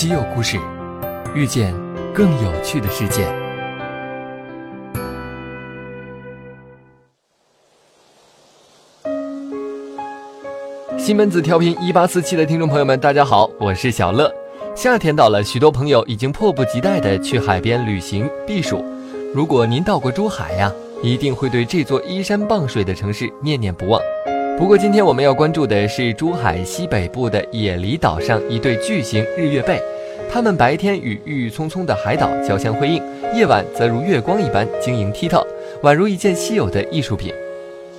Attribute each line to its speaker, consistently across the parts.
Speaker 1: 稀有故事，遇见更有趣的世界。西门子调频一八四七的听众朋友们，大家好，我是小乐。夏天到了，许多朋友已经迫不及待地去海边旅行避暑。如果您到过珠海呀，一定会对这座依山傍水的城市念念不忘。不过，今天我们要关注的是珠海西北部的野狸岛上一对巨型日月贝，它们白天与郁郁葱葱的海岛交相辉映，夜晚则如月光一般晶莹剔透，宛如一件稀有的艺术品。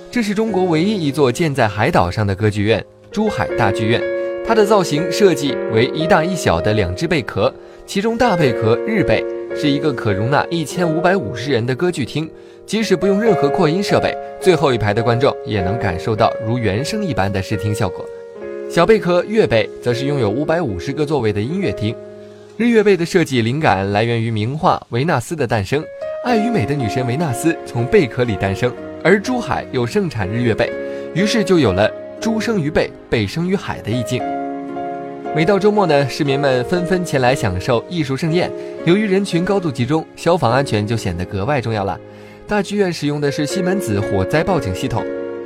Speaker 1: 这是中国唯一一座建在海岛上的歌剧院——珠海大剧院。它的造型设计为一大一小的两只贝壳，其中大贝壳日贝是一个可容纳一千五百五十人的歌剧厅。即使不用任何扩音设备，最后一排的观众也能感受到如原声一般的视听效果。小贝壳月贝则是拥有五百五十个座位的音乐厅。日月贝的设计灵感来源于名画《维纳斯的诞生》，爱与美的女神维纳斯从贝壳里诞生，而珠海又盛产日月贝，于是就有了“珠生于贝，贝生于海”的意境。每到周末呢，市民们纷纷前来享受艺术盛宴。由于人群高度集中，消防安全就显得格外重要了。大剧院使用的是西门子火灾报警系统，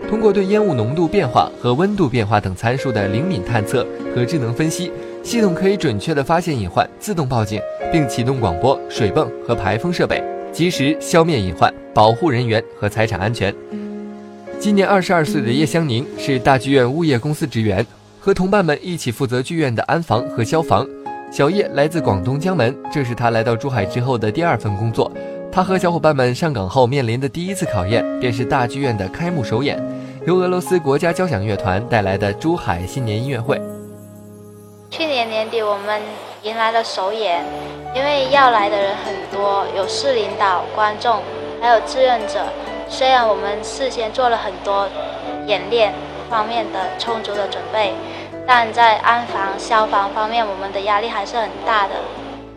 Speaker 1: 通过对烟雾浓度变化和温度变化等参数的灵敏探测和智能分析，系统可以准确地发现隐患，自动报警，并启动广播、水泵和排风设备，及时消灭隐患，保护人员和财产安全。今年二十二岁的叶香宁是大剧院物业公司职员，和同伴们一起负责剧院的安防和消防。小叶来自广东江门，这是他来到珠海之后的第二份工作。他和小伙伴们上岗后面临的第一次考验，便是大剧院的开幕首演，由俄罗斯国家交响乐团带来的珠海新年音乐会。
Speaker 2: 去年年底，我们迎来了首演，因为要来的人很多，有市领导、观众，还有志愿者。虽然我们事先做了很多演练方面的充足的准备，但在安防、消防方面，我们的压力还是很大的。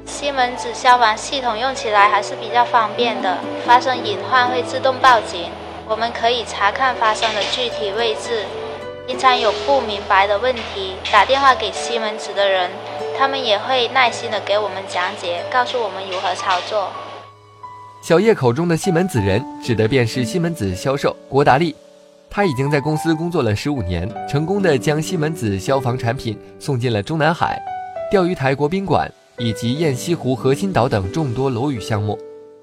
Speaker 2: 西门子消防系统用起来还是比较方便的，发生隐患会自动报警，我们可以查看发生的具体位置。平常有不明白的问题，打电话给西门子的人，他们也会耐心的给我们讲解，告诉我们如何操作。
Speaker 1: 小叶口中的西门子人，指的便是西门子销售郭达利。他已经在公司工作了十五年，成功的将西门子消防产品送进了中南海、钓鱼台国宾馆。以及雁西湖核心岛等众多楼宇项目，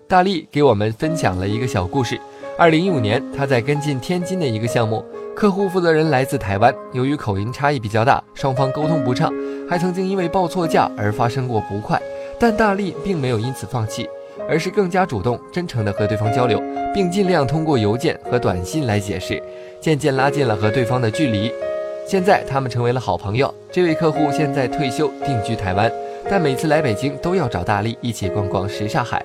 Speaker 1: 大力给我们分享了一个小故事。二零一五年，他在跟进天津的一个项目，客户负责人来自台湾，由于口音差异比较大，双方沟通不畅，还曾经因为报错价而发生过不快。但大力并没有因此放弃，而是更加主动、真诚地和对方交流，并尽量通过邮件和短信来解释，渐渐拉近了和对方的距离。现在他们成为了好朋友。这位客户现在退休，定居台湾。但每次来北京都要找大力一起逛逛什刹海。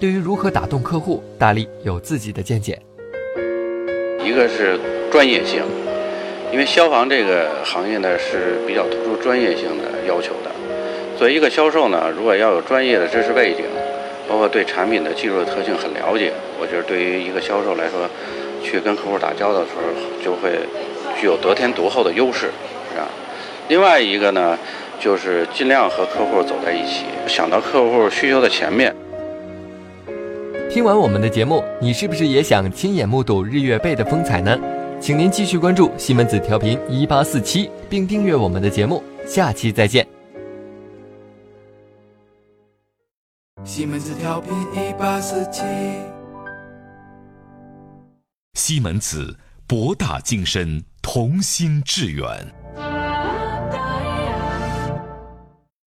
Speaker 1: 对于如何打动客户，大力有自己的见解。
Speaker 3: 一个是专业性，因为消防这个行业呢是比较突出专业性的要求的。作为一个销售呢，如果要有专业的知识背景，包括对产品的技术的特性很了解，我觉得对于一个销售来说，去跟客户打交道的时候就会具有得天独厚的优势，是吧？另外一个呢。就是尽量和客户走在一起，想到客户需求的前面。
Speaker 1: 听完我们的节目，你是不是也想亲眼目睹日月贝的风采呢？请您继续关注西门子调频一八四七，并订阅我们的节目。下期再见。西门子调频一八四七，
Speaker 4: 西门子博大精深，同心致远。